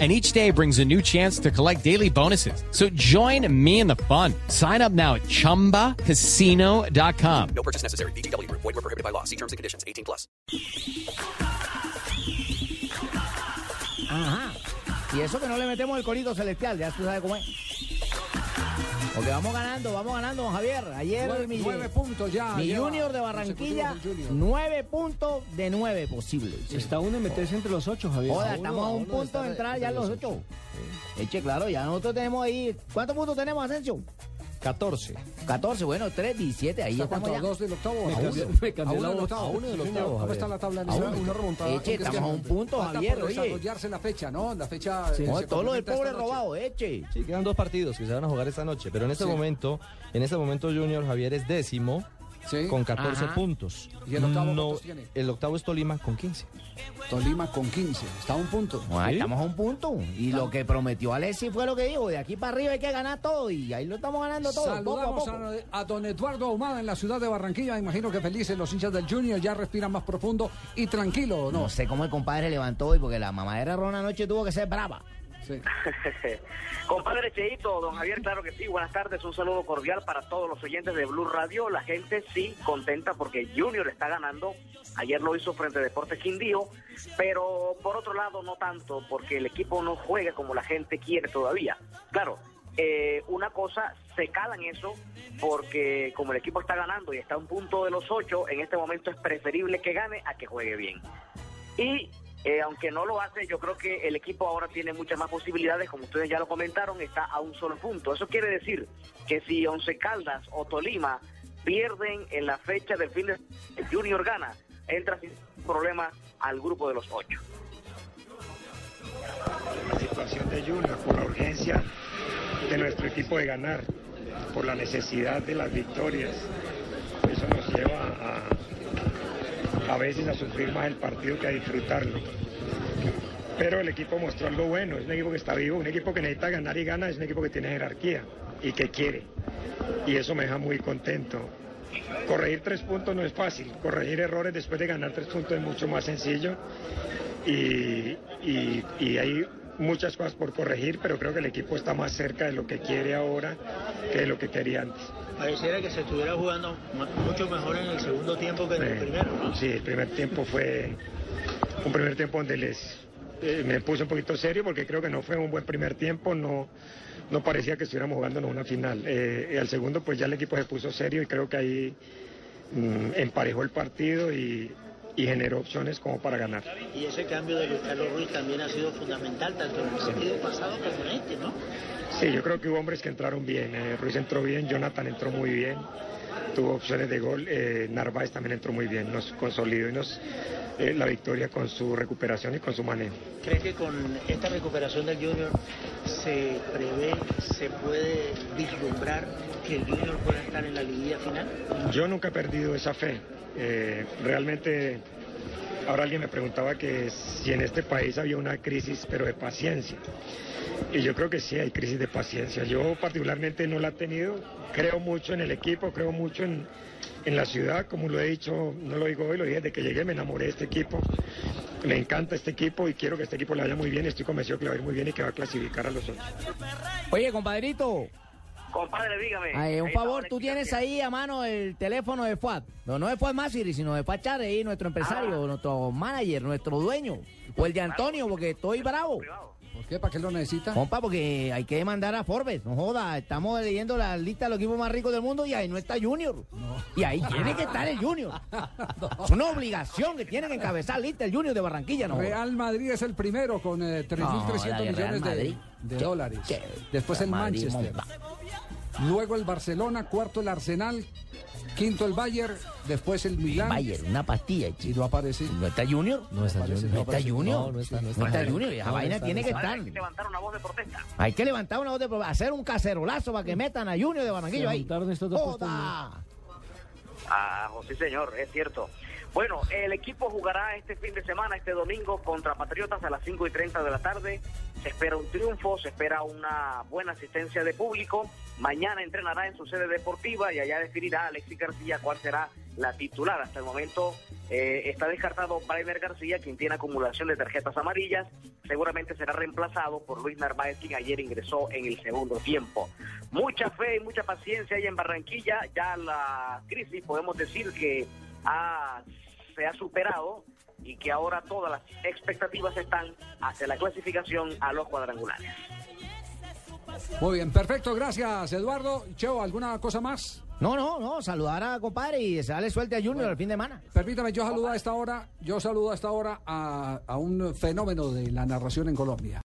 and each day brings a new chance to collect daily bonuses. So join me in the fun. Sign up now at ChumbaCasino.com. No purchase necessary. BGW. Void were prohibited by law. See terms and conditions. 18 plus. Ajá. Y eso que no le metemos el corito celestial, ya tú sabes cómo es. Porque vamos ganando, vamos ganando, don Javier. Ayer Nueve, mi, nueve puntos ya. mi Junior de Barranquilla, Junior. nueve puntos de nueve posibles. Está uno en meterse entre los ocho, Javier. Joda, estamos a un punto de entrar ya en los ocho. Eche, claro, ya nosotros tenemos ahí. ¿Cuántos puntos tenemos, Asensio? 14. 14, bueno, 3, 17, ahí ¿Está estamos cuánto? ¿A ya. dos del octavo? Me ¿A uno? me ¿A uno la del voz. octavo? A uno del Sí, octavo, ¿Cómo está la tabla? en A uno. momento? Eche, estamos a un punto, Javier, oye. desarrollarse la fecha, ¿no? La fecha... eh, No, todo lo del pobre robado, eche. Sí, quedan dos partidos que se van a jugar esta noche. Pero en este Sí. momento, en este momento Junior Javier es décimo Sí. con 14 Ajá. puntos. ¿Y el octavo No, tiene? El octavo es Tolima con 15. Tolima con 15. Está a un punto. No, ahí ¿Sí? estamos a un punto. Y lo que prometió Alessi fue lo que dijo. De aquí para arriba hay que ganar todo. Y ahí lo estamos ganando todo. Poco a Saludamos poco. a, a don Eduardo Ahumada en la ciudad de Barranquilla. Imagino que felices los hinchas del Junior ya respiran más profundo y tranquilo, ¿no? No sé cómo el compadre levantó hoy, porque la mamadera Rona anoche tuvo que ser brava. Sí. Compadre Cheito, don Javier, claro que sí. Buenas tardes, un saludo cordial para todos los oyentes de Blue Radio. La gente sí contenta porque Junior está ganando. Ayer lo hizo frente a Deportes Quindío, pero por otro lado no tanto porque el equipo no juega como la gente quiere todavía. Claro, eh, una cosa se cala en eso porque como el equipo está ganando y está a un punto de los ocho, en este momento es preferible que gane a que juegue bien. Y eh, aunque no lo hace, yo creo que el equipo ahora tiene muchas más posibilidades, como ustedes ya lo comentaron, está a un solo punto. Eso quiere decir que si Once Caldas o Tolima pierden en la fecha del fin de el Junior gana, entra sin problema al grupo de los ocho. la situación de Junior, por la urgencia de nuestro equipo de ganar, por la necesidad de las victorias. Eso nos lleva a, a veces a sufrir más el partido que a disfrutarlo. Pero el equipo mostró algo bueno, es un equipo que está vivo, un equipo que necesita ganar y gana, es un equipo que tiene jerarquía y que quiere. Y eso me deja muy contento. Corregir tres puntos no es fácil, corregir errores después de ganar tres puntos es mucho más sencillo y, y- y hay muchas cosas por corregir, pero creo que el equipo está más cerca de lo que quiere ahora que de lo que quería antes. Pareciera que se estuviera jugando mu- mucho mejor en el segundo tiempo que en el primero, ¿no? Sí, el primer tiempo fue un primer tiempo donde les eh, me puse un poquito serio porque creo que no fue un buen primer tiempo, no, no parecía que estuviéramos jugando en una final. Eh, al segundo pues ya el equipo se puso serio y creo que ahí mm, emparejó el partido y, y generó opciones como para ganar. Y ese cambio de Luis Carlos Ruiz también ha sido fundamental, tanto en el partido pasado como en este, ¿no? Sí, yo creo que hubo hombres que entraron bien. eh, Ruiz entró bien, Jonathan entró muy bien, tuvo opciones de gol. eh, Narváez también entró muy bien, nos consolidó y nos eh, la victoria con su recuperación y con su manejo. ¿Crees que con esta recuperación del Junior se prevé, se puede vislumbrar que el Junior pueda estar en la liguilla final? Yo nunca he perdido esa fe. Eh, realmente, ahora alguien me preguntaba que si en este país había una crisis, pero de paciencia. Y yo creo que sí hay crisis de paciencia. Yo particularmente no la he tenido. Creo mucho en el equipo, creo mucho en, en la ciudad, como lo he dicho, no lo digo hoy, lo dije desde que llegué, me enamoré de este equipo. Me encanta este equipo y quiero que este equipo le vaya muy bien. Estoy convencido que le va a ir muy bien y que va a clasificar a los otros. Oye, compadrito, Compadre, dígame. ay, un favor, tú tienes ahí a mano el teléfono de Fuad. No, no de Fuad Masiri, sino de Fuad Chávez, nuestro empresario, Ah. nuestro manager, nuestro dueño. O el de Antonio, porque estoy bravo. Privado. ¿Por qué? ¿Para qué lo necesita? Compa, porque hay que demandar a Forbes, no joda, estamos leyendo la lista de los equipos más ricos del mundo y ahí no está Junior. Y ahí tiene que estar el Junior. Es una obligación que tiene que encabezar lista el Junior de Barranquilla, ¿no? Real Madrid es el primero con eh, 3.300 No, la de Real millones de, dólares. Después el Madrid Manchester. monta. Luego el Barcelona, cuarto el Arsenal, quinto el Bayern, después el Milán. Bayern, una pastilla. Y chico. no aparece. ¿No está Junior? No está Junior. ¿No está Junior? No, no está, no No está. está Junior, esa No, vaina tiene que estar. Hay que levantar una voz de protesta. Hay que levantar una voz de pro- hacer un cacerolazo para que metan a Junior de Barranquillo ahí. estos dos ¡Joda! Ah, sí, señor, es cierto. Bueno, el equipo jugará este fin de semana, este domingo, contra Patriotas a las 5 y 30 de la tarde. Se espera un triunfo, se espera una buena asistencia de público. Mañana entrenará en su sede deportiva y allá definirá Alexis García cuál será la titular. Hasta el momento eh, está descartado Brainer García, quien tiene acumulación de tarjetas amarillas. Seguramente será reemplazado por Luis Narváez, quien ayer ingresó en el segundo tiempo. Mucha fe y mucha paciencia hay en Barranquilla. Ya la crisis, podemos decir que ha- se ha superado y que ahora todas las expectativas están hacia la clasificación a los cuadrangulares. Muy bien, perfecto, gracias Eduardo. Cheo, ¿alguna cosa más? No, no, no, saludar a compadre y desearle suerte a Junior el fin de semana. Permítame, yo saludo a esta hora, yo saludo a esta hora a, a un fenómeno de la narración en Colombia.